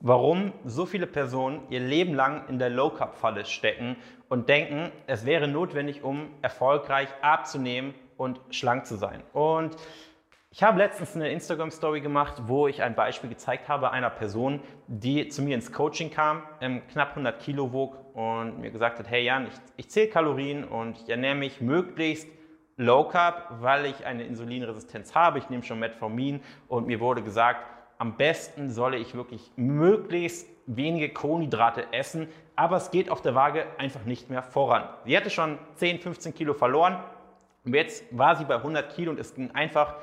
warum so viele Personen ihr Leben lang in der Low Carb Falle stecken und denken, es wäre notwendig, um erfolgreich abzunehmen und schlank zu sein. Und ich habe letztens eine Instagram Story gemacht, wo ich ein Beispiel gezeigt habe einer Person, die zu mir ins Coaching kam, knapp 100 Kilo wog und mir gesagt hat, hey Jan, ich, ich zähle Kalorien und ich ernähre mich möglichst Low Carb, weil ich eine Insulinresistenz habe. Ich nehme schon Metformin und mir wurde gesagt, am besten solle ich wirklich möglichst wenige Kohlenhydrate essen, aber es geht auf der Waage einfach nicht mehr voran. Sie hatte schon 10, 15 Kilo verloren und jetzt war sie bei 100 Kilo und es ging einfach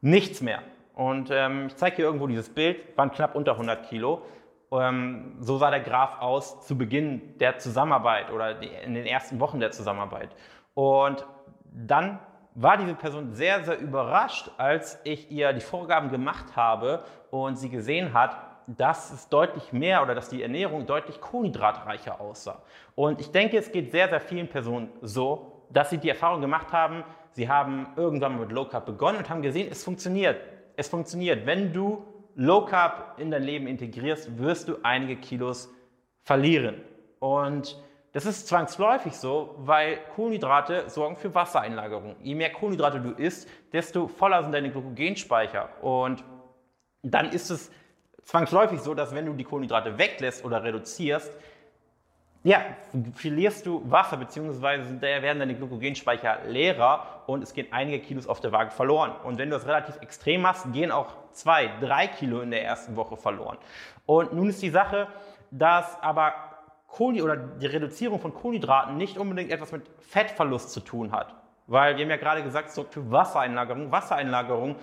nichts mehr. Und ähm, ich zeige hier irgendwo dieses Bild, waren knapp unter 100 Kilo. Ähm, so sah der Graph aus zu Beginn der Zusammenarbeit oder in den ersten Wochen der Zusammenarbeit. Und dann war diese Person sehr, sehr überrascht, als ich ihr die Vorgaben gemacht habe und sie gesehen hat, dass es deutlich mehr oder dass die Ernährung deutlich kohlenhydratreicher aussah. Und ich denke, es geht sehr, sehr vielen Personen so, dass sie die Erfahrung gemacht haben, sie haben irgendwann mit Low Carb begonnen und haben gesehen, es funktioniert. Es funktioniert. Wenn du Low Carb in dein Leben integrierst, wirst du einige Kilos verlieren. Und das ist zwangsläufig so, weil Kohlenhydrate sorgen für Wassereinlagerung. Je mehr Kohlenhydrate du isst, desto voller sind deine Glykogenspeicher. Und dann ist es zwangsläufig so, dass wenn du die Kohlenhydrate weglässt oder reduzierst, ja, verlierst du Wasser, beziehungsweise werden deine Glykogenspeicher leerer und es gehen einige Kilos auf der Waage verloren. Und wenn du das relativ extrem machst, gehen auch zwei, drei Kilo in der ersten Woche verloren. Und nun ist die Sache, dass aber Kohlen oder die Reduzierung von Kohlenhydraten nicht unbedingt etwas mit Fettverlust zu tun hat. Weil wir haben ja gerade gesagt, es sorgt für Wassereinlagerung. Wassereinlagerung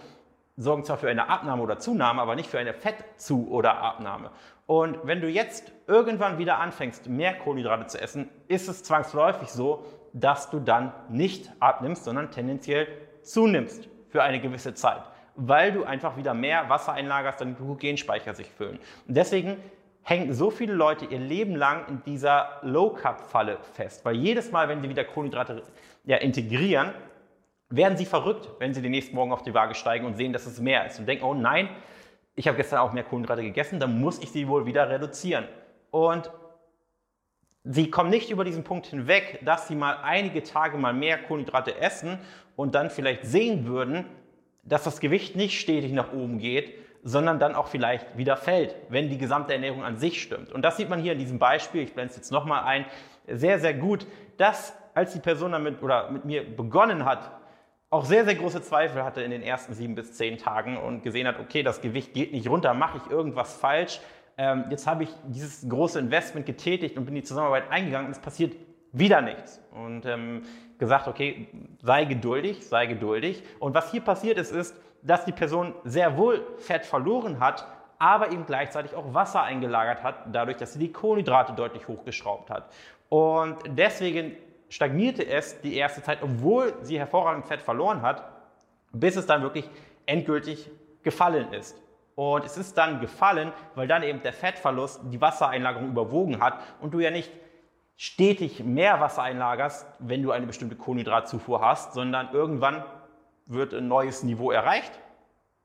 sorgen zwar für eine Abnahme oder Zunahme, aber nicht für eine Fettzu- oder Abnahme. Und wenn du jetzt irgendwann wieder anfängst, mehr Kohlenhydrate zu essen, ist es zwangsläufig so, dass du dann nicht abnimmst, sondern tendenziell zunimmst für eine gewisse Zeit, weil du einfach wieder mehr Wasser einlagerst, dann Glykogenspeicher sich füllen. Und deswegen hängen so viele Leute ihr Leben lang in dieser Low-Carb-Falle fest. Weil jedes Mal, wenn sie wieder Kohlenhydrate ja, integrieren, werden sie verrückt, wenn sie den nächsten Morgen auf die Waage steigen und sehen, dass es mehr ist. Und denken, oh nein, ich habe gestern auch mehr Kohlenhydrate gegessen, dann muss ich sie wohl wieder reduzieren. Und sie kommen nicht über diesen Punkt hinweg, dass sie mal einige Tage mal mehr Kohlenhydrate essen und dann vielleicht sehen würden, dass das Gewicht nicht stetig nach oben geht, sondern dann auch vielleicht wieder fällt, wenn die gesamte Ernährung an sich stimmt. Und das sieht man hier in diesem Beispiel, ich blende es jetzt nochmal ein, sehr, sehr gut, dass als die Person damit oder mit mir begonnen hat, auch sehr, sehr große Zweifel hatte in den ersten sieben bis zehn Tagen und gesehen hat, okay, das Gewicht geht nicht runter, mache ich irgendwas falsch. Ähm, jetzt habe ich dieses große Investment getätigt und bin in die Zusammenarbeit eingegangen und es passiert wieder nichts. Und ähm, gesagt, okay, sei geduldig, sei geduldig. Und was hier passiert ist, ist, dass die Person sehr wohl Fett verloren hat, aber eben gleichzeitig auch Wasser eingelagert hat, dadurch, dass sie die Kohlenhydrate deutlich hochgeschraubt hat. Und deswegen stagnierte es die erste Zeit, obwohl sie hervorragend Fett verloren hat, bis es dann wirklich endgültig gefallen ist. Und es ist dann gefallen, weil dann eben der Fettverlust die Wassereinlagerung überwogen hat und du ja nicht stetig mehr Wasser einlagerst, wenn du eine bestimmte Kohlenhydratzufuhr hast, sondern irgendwann wird ein neues Niveau erreicht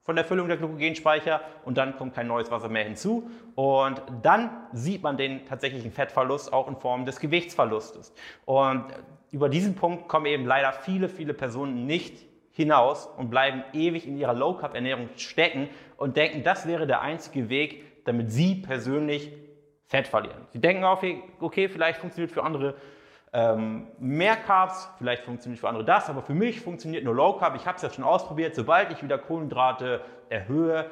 von der Füllung der Glykogenspeicher und dann kommt kein neues Wasser mehr hinzu und dann sieht man den tatsächlichen Fettverlust auch in Form des Gewichtsverlustes. Und über diesen Punkt kommen eben leider viele, viele Personen nicht hinaus und bleiben ewig in ihrer Low-Carb-Ernährung stecken und denken, das wäre der einzige Weg, damit sie persönlich Fett verlieren. Sie denken auch, okay, vielleicht funktioniert für andere ähm, mehr Carbs, vielleicht funktioniert für andere das, aber für mich funktioniert nur Low Carb. Ich habe es ja schon ausprobiert. Sobald ich wieder Kohlenhydrate erhöhe,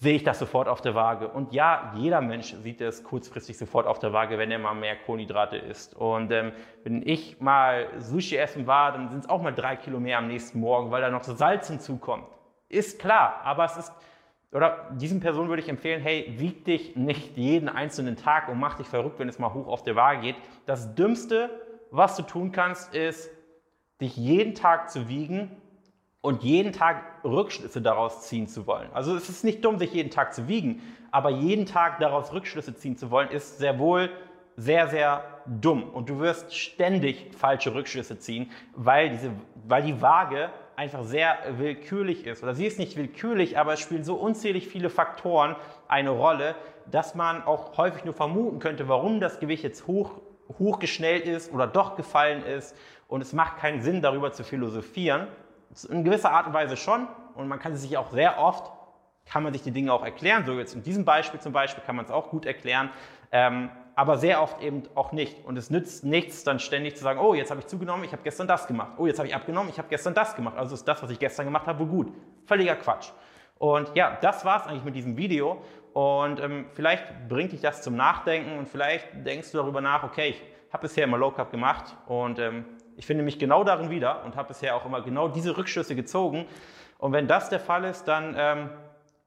sehe ich das sofort auf der Waage. Und ja, jeder Mensch sieht es kurzfristig sofort auf der Waage, wenn er mal mehr Kohlenhydrate isst. Und ähm, wenn ich mal Sushi essen war, dann sind es auch mal drei Kilo mehr am nächsten Morgen, weil da noch so Salz hinzukommt. Ist klar, aber es ist, oder diesen Personen würde ich empfehlen, hey, wieg dich nicht jeden einzelnen Tag und mach dich verrückt, wenn es mal hoch auf der Waage geht. Das Dümmste, was du tun kannst, ist, dich jeden Tag zu wiegen und jeden Tag Rückschlüsse daraus ziehen zu wollen. Also es ist nicht dumm, sich jeden Tag zu wiegen, aber jeden Tag daraus Rückschlüsse ziehen zu wollen, ist sehr wohl sehr, sehr dumm. Und du wirst ständig falsche Rückschlüsse ziehen, weil, diese, weil die Waage einfach sehr willkürlich ist. Oder sie ist nicht willkürlich, aber es spielen so unzählig viele Faktoren eine Rolle, dass man auch häufig nur vermuten könnte, warum das Gewicht jetzt hoch, hochgeschnellt ist oder doch gefallen ist. Und es macht keinen Sinn, darüber zu philosophieren. In gewisser Art und Weise schon. Und man kann sich auch sehr oft, kann man sich die Dinge auch erklären. So jetzt in diesem Beispiel zum Beispiel kann man es auch gut erklären. Ähm, aber sehr oft eben auch nicht. Und es nützt nichts, dann ständig zu sagen, oh, jetzt habe ich zugenommen, ich habe gestern das gemacht. Oh, jetzt habe ich abgenommen, ich habe gestern das gemacht. Also ist das, was ich gestern gemacht habe, wohl gut. Völliger Quatsch. Und ja, das war es eigentlich mit diesem Video. Und ähm, vielleicht bringt dich das zum Nachdenken und vielleicht denkst du darüber nach, okay, ich habe bisher immer Low Carb gemacht und ähm, ich finde mich genau darin wieder und habe bisher auch immer genau diese Rückschlüsse gezogen. Und wenn das der Fall ist, dann ähm,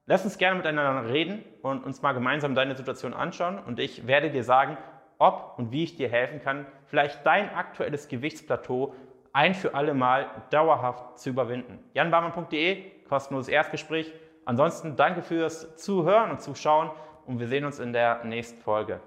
lass uns gerne miteinander reden und uns mal gemeinsam deine Situation anschauen. Und ich werde dir sagen, ob und wie ich dir helfen kann, vielleicht dein aktuelles Gewichtsplateau ein für alle Mal dauerhaft zu überwinden. janbarmann.de, kostenloses Erstgespräch. Ansonsten danke fürs Zuhören und Zuschauen und wir sehen uns in der nächsten Folge.